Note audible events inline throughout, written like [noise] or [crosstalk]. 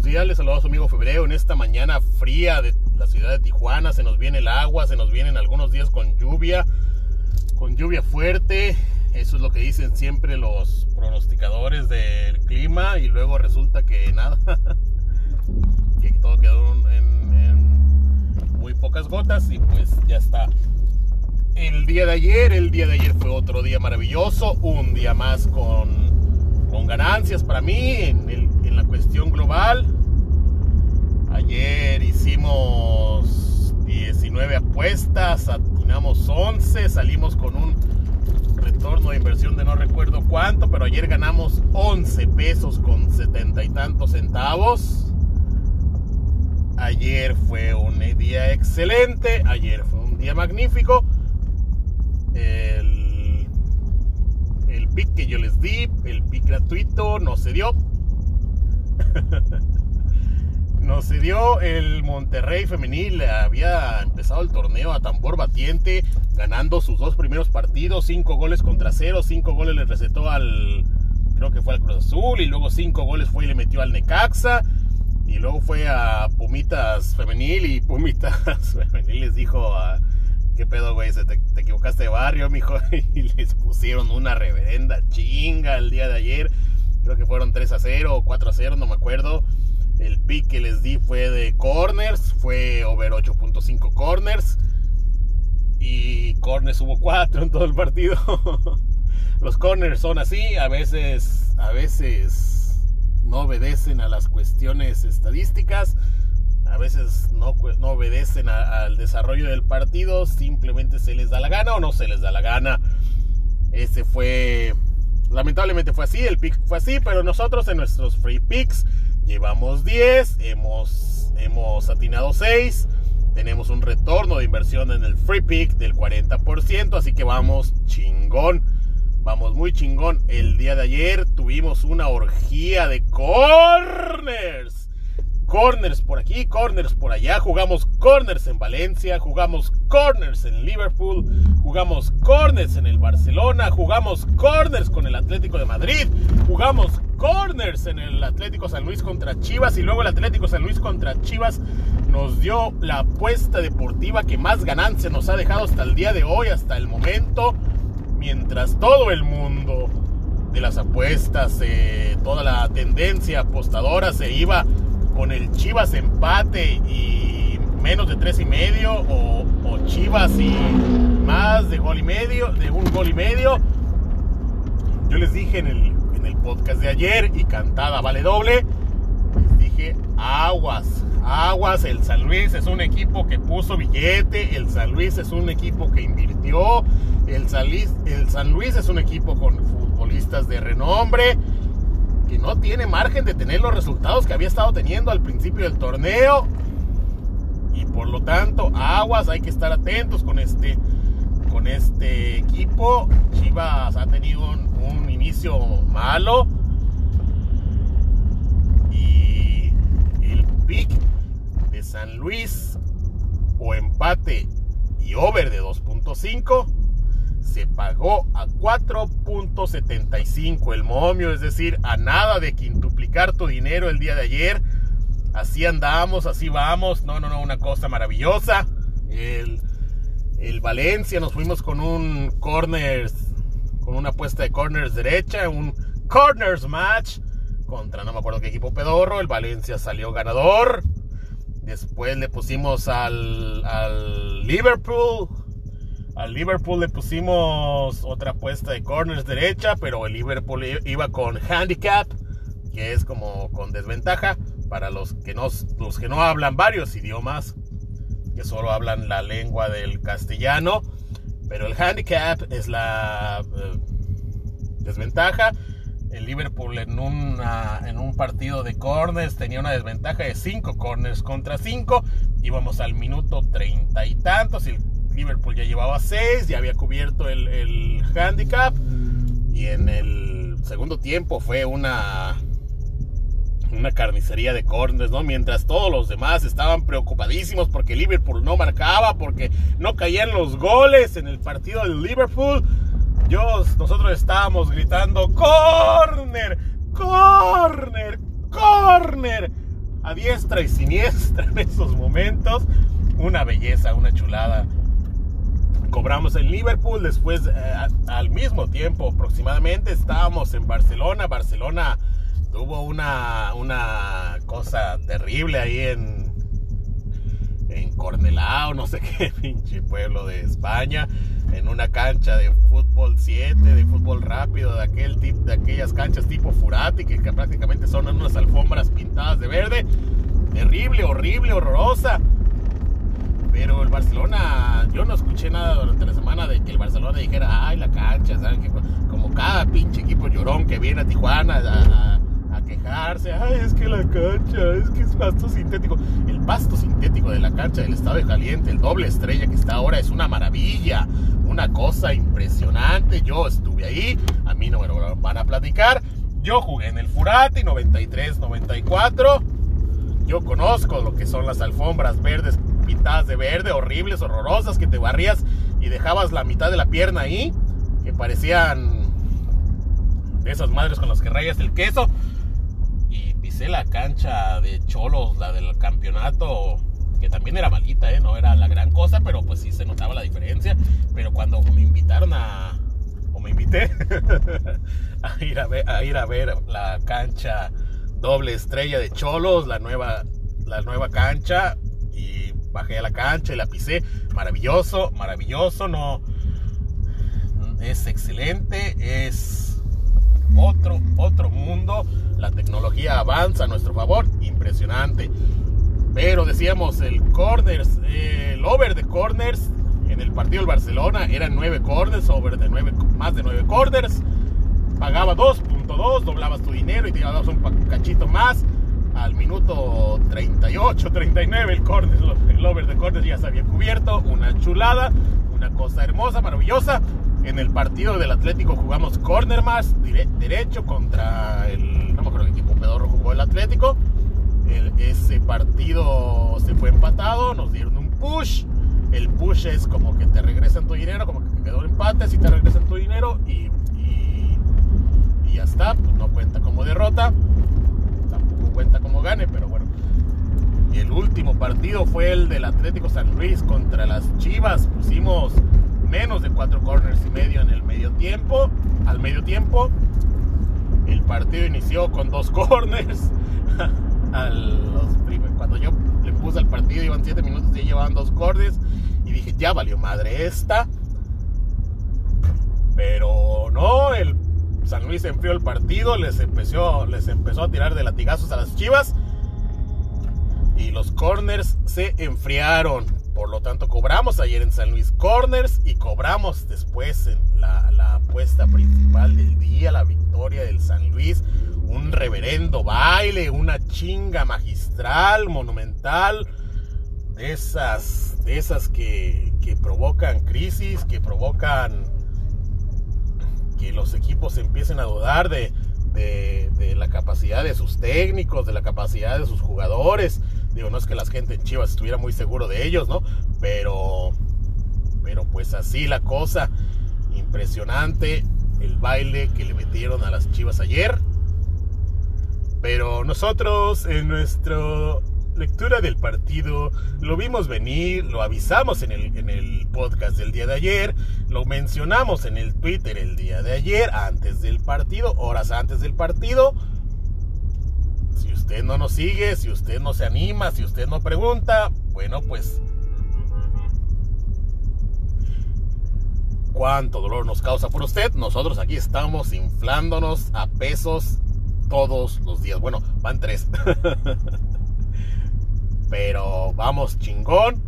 buenos días. Les saludo a su amigo Febrero en esta mañana fría de la ciudad de Tijuana. Se nos viene el agua, se nos vienen algunos días con lluvia, con lluvia fuerte. Eso es lo que dicen siempre los pronosticadores del clima y luego resulta que nada, [laughs] que todo quedó en, muy pocas gotas y pues ya está. El día de ayer, el día de ayer fue otro día maravilloso, un día más con, con ganancias para mí la cuestión global. Ayer hicimos 19 apuestas, atinamos 11, salimos con un retorno de inversión de no recuerdo cuánto, pero ayer ganamos 11 pesos con 70 y tantos centavos. Ayer fue un día excelente, ayer fue un día magnífico. El, el pick que yo les di, el pick gratuito, no se dio. No se dio. El Monterrey femenil había empezado el torneo a tambor batiente, ganando sus dos primeros partidos, cinco goles contra cero, cinco goles le recetó al, creo que fue al Cruz Azul, y luego cinco goles fue y le metió al Necaxa. Y luego fue a Pumitas Femenil y Pumitas [laughs] Femenil les dijo a, ¿qué pedo, güey? Te, te, equivocaste de barrio, mijo. [laughs] Y les pusieron una reverenda chinga el día de ayer. Creo que fueron 3 a 0 o 4 a 0, no me acuerdo. El pick que les di fue de corners, fue over 8.5 corners. Y corners hubo 4 en todo el partido. [laughs] Los corners son así, a veces, a veces no obedecen a las cuestiones estadísticas, a veces no, obedecen al desarrollo del partido, simplemente se les da la gana o no se les da la gana. Ese fue, lamentablemente fue así, el pick fue así, pero nosotros en nuestros free picks llevamos 10, hemos, hemos atinado 6. Tenemos un retorno de inversión en el free pick del 40%, así que vamos chingón. Vamos muy chingón. El día de ayer tuvimos una orgía de corners. Corners por aquí, corners por allá. Jugamos corners en Valencia, jugamos corners en Liverpool, jugamos corners en el Barcelona, jugamos corners con el Atlético de Madrid, jugamos corners en el Atlético San Luis contra Chivas y luego el Atlético San Luis contra Chivas nos dio la apuesta deportiva que más ganancia nos ha dejado hasta el día de hoy, hasta el momento mientras todo el mundo de las apuestas, eh, toda la tendencia apostadora se iba con el Chivas empate y menos de tres y medio o, Chivas y más de gol y medio, de un gol y medio. Yo les dije en el, en el podcast de ayer y cantada vale doble, les dije aguas, aguas, el San Luis es un equipo que puso billete, el San Luis es un equipo que invirtió, el San Luis, el San Luis es un equipo con futbolistas de renombre, que no tiene margen de tener los resultados que había estado teniendo al principio del torneo. Y por lo tanto, aguas, hay que estar atentos con este, con este equipo. Chivas ha tenido un, un inicio malo. Y el pick de San Luis o empate y over de 2.5 se pagó a 4.75 el momio, es decir, a nada de quintuplicar tu dinero el día de ayer. Así andamos, así vamos. No, no, no, una cosa maravillosa. El, el Valencia nos fuimos con un corners, con una apuesta de corners derecha, un corners match contra no me acuerdo qué equipo pedorro. El Valencia salió ganador. Después le pusimos al, al Liverpool al Liverpool le pusimos otra apuesta de corners derecha, pero el Liverpool iba con handicap, que es como con desventaja para los que no, los que no hablan varios idiomas, que solo hablan la lengua del castellano. Pero el handicap es la eh, desventaja. El Liverpool en, una, en un partido de corners tenía una desventaja de 5 corners contra 5. Íbamos al minuto treinta y tantos Liverpool ya llevaba 6, ya había cubierto el, el, handicap. Y en el segundo tiempo fue una, una carnicería de corners, ¿no? Mientras todos los demás estaban preocupadísimos porque Liverpool no marcaba, porque no caían los goles en el partido del Liverpool. Yo, nosotros estábamos gritando, corner, corner, corner, a diestra y siniestra en esos momentos. Una belleza, una chulada. Cobramos en Liverpool, después eh, al mismo tiempo aproximadamente estábamos en Barcelona. Barcelona tuvo una, una cosa terrible ahí en, en Cornelao, no sé [laughs] qué pinche pueblo de España, en una cancha de fútbol 7, de fútbol rápido, de, aquel tip, de aquellas canchas tipo Furati, que, que prácticamente son unas alfombras pintadas de verde. Terrible, horrible, horrorosa. Pero el Barcelona, yo no escuché nada durante la semana de que el Barcelona dijera, ay, la cancha, ¿saben? Como cada pinche equipo llorón que viene a Tijuana a, a quejarse, ay, es que la cancha, es que es pasto sintético. El pasto sintético de la cancha del Estado de Caliente, el doble estrella que está ahora, es una maravilla, una cosa impresionante. Yo estuve ahí, a mí no me lo van a platicar. Yo jugué en el Furati 93-94. Yo conozco lo que son las alfombras verdes pintadas de verde, horribles, horrorosas, que te barrías y dejabas la mitad de la pierna ahí, que parecían de esas madres con las que rayas el queso la cancha de Cholos, la del campeonato, que también era malita, ¿eh? no era la gran cosa, pero pues sí se notaba la diferencia. Pero cuando me invitaron a, o me invité [laughs] a, ir a, ver, a ir a ver la cancha doble estrella de Cholos, la nueva, la nueva cancha, y bajé a la cancha y la pisé. Maravilloso, maravilloso, no. Es excelente, es otro, otro mundo. La tecnología avanza a nuestro favor, impresionante. Pero decíamos, el corners, el over de corners en el partido del Barcelona eran 9 corners, over de 9, más de 9 corners. Pagaba 2.2, doblabas tu dinero y te dabas un cachito más. Al minuto 38, 39 el, corner, el over de corners ya se había cubierto. Una chulada, una cosa hermosa, maravillosa. En el partido del Atlético jugamos corner más derecho contra el. No me acuerdo qué equipo pedorro jugó el Atlético. ese partido se fue empatado, nos dieron un push. El push es como que te regresan tu dinero, como que quedó el empate, si te regresan tu dinero y, ya está. Pues no cuenta como derrota, cuenta como gane, pero bueno. Y el último partido fue el del Atlético San Luis contra las Chivas. Pusimos menos de cuatro corners y medio en el medio tiempo. Al medio tiempo, el partido inició con dos [laughs] corners. cuando yo le puse al partido, iban siete minutos y llevaban dos corners. Y dije, ya valió madre esta. Pero no, el San Luis enfrió el partido, les empezó, les empezó a tirar de latigazos a las chivas. Y los corners se enfriaron. Por lo tanto, cobramos ayer en San Luis Corners y cobramos después en la, la apuesta principal del día, la victoria del San Luis. Un reverendo baile, una chinga magistral, monumental, de esas, esas que, que provocan crisis, que provocan que los equipos empiecen a dudar de, de, la capacidad de sus técnicos, de la capacidad de sus jugadores, Digo, no es que la gente en Chivas estuviera muy seguro de ellos, ¿no? Pero, pero pues así la cosa. Impresionante el baile que le metieron a las Chivas ayer. Pero nosotros en nuestra lectura del partido lo vimos venir, lo avisamos en el, en el podcast del día de ayer, lo mencionamos en el Twitter el día de ayer, antes del partido, horas antes del partido usted no nos sigue, si usted no se anima, si usted no pregunta, bueno, pues cuánto dolor nos causa por usted. Nosotros aquí estamos inflándonos a pesos todos los días. Bueno, van tres. [laughs] Pero vamos chingón.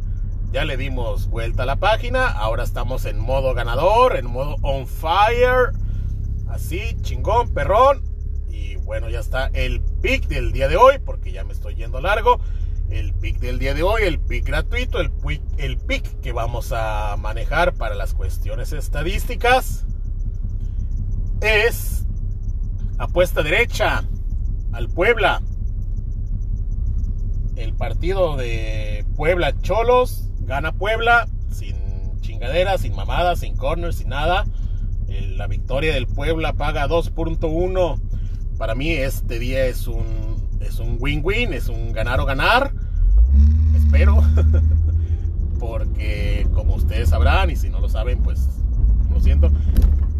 Ya le dimos vuelta a la página. Ahora estamos en modo ganador, en modo on fire. Así, chingón, perrón bueno, ya está el pick del día de hoy, porque ya me estoy yendo largo. El pick del día de hoy, el pick gratuito, el pick, el pick que vamos a manejar para las cuestiones estadísticas es apuesta derecha al Puebla. El partido de Puebla Cholos gana Puebla sin chingadera, sin mamadas, sin corners, sin nada. La victoria del Puebla paga 2.1 para mí este día es un, es un win-win, es un ganar o ganar. Espero. [laughs] Porque como ustedes sabrán, y si no lo saben, pues lo siento.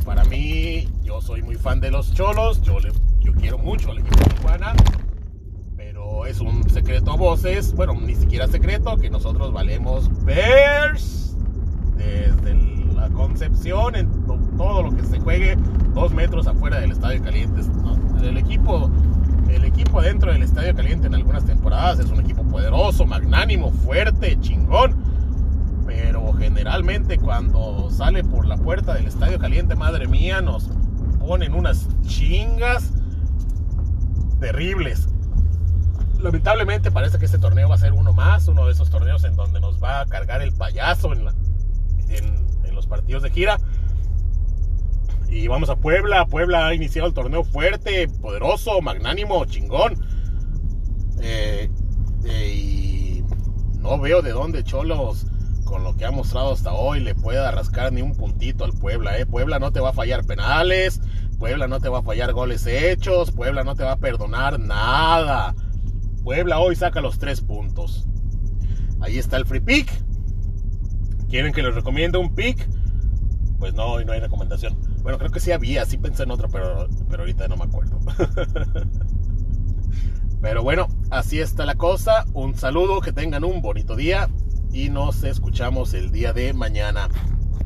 Para mí, yo soy muy fan de los cholos. Yo, le, yo quiero mucho al equipo de Tijuana. Es un secreto a voces. Bueno, ni siquiera secreto. Que nosotros valemos Bears. Desde la concepción, en todo lo que se juegue dos metros afuera del estadio caliente. El equipo el equipo dentro del Estadio Caliente en algunas temporadas es un equipo poderoso, magnánimo, fuerte, chingón. Pero generalmente cuando sale por la puerta del Estadio Caliente, madre mía, nos ponen unas chingas terribles. Lamentablemente parece que este torneo va a ser uno más, uno de esos torneos en donde nos va a cargar el payaso en, los partidos de gira. Y vamos a Puebla. Puebla ha iniciado el torneo fuerte, poderoso, magnánimo, chingón. Eh, eh, y no veo de dónde Cholos, con lo que ha mostrado hasta hoy, le pueda rascar ni un puntito al Puebla. Eh. Puebla no te va a fallar penales. Puebla no te va a fallar goles hechos. Puebla no te va a perdonar nada. Puebla hoy saca los tres puntos. Ahí está el free pick. ¿Quieren que les recomiende un pick? Pues no, hoy no hay recomendación. Bueno, creo que sí había, sí pensé en otro, pero, pero ahorita no me acuerdo. [laughs] pero bueno, así está la cosa. Un saludo, que tengan un bonito día y nos escuchamos el día de mañana.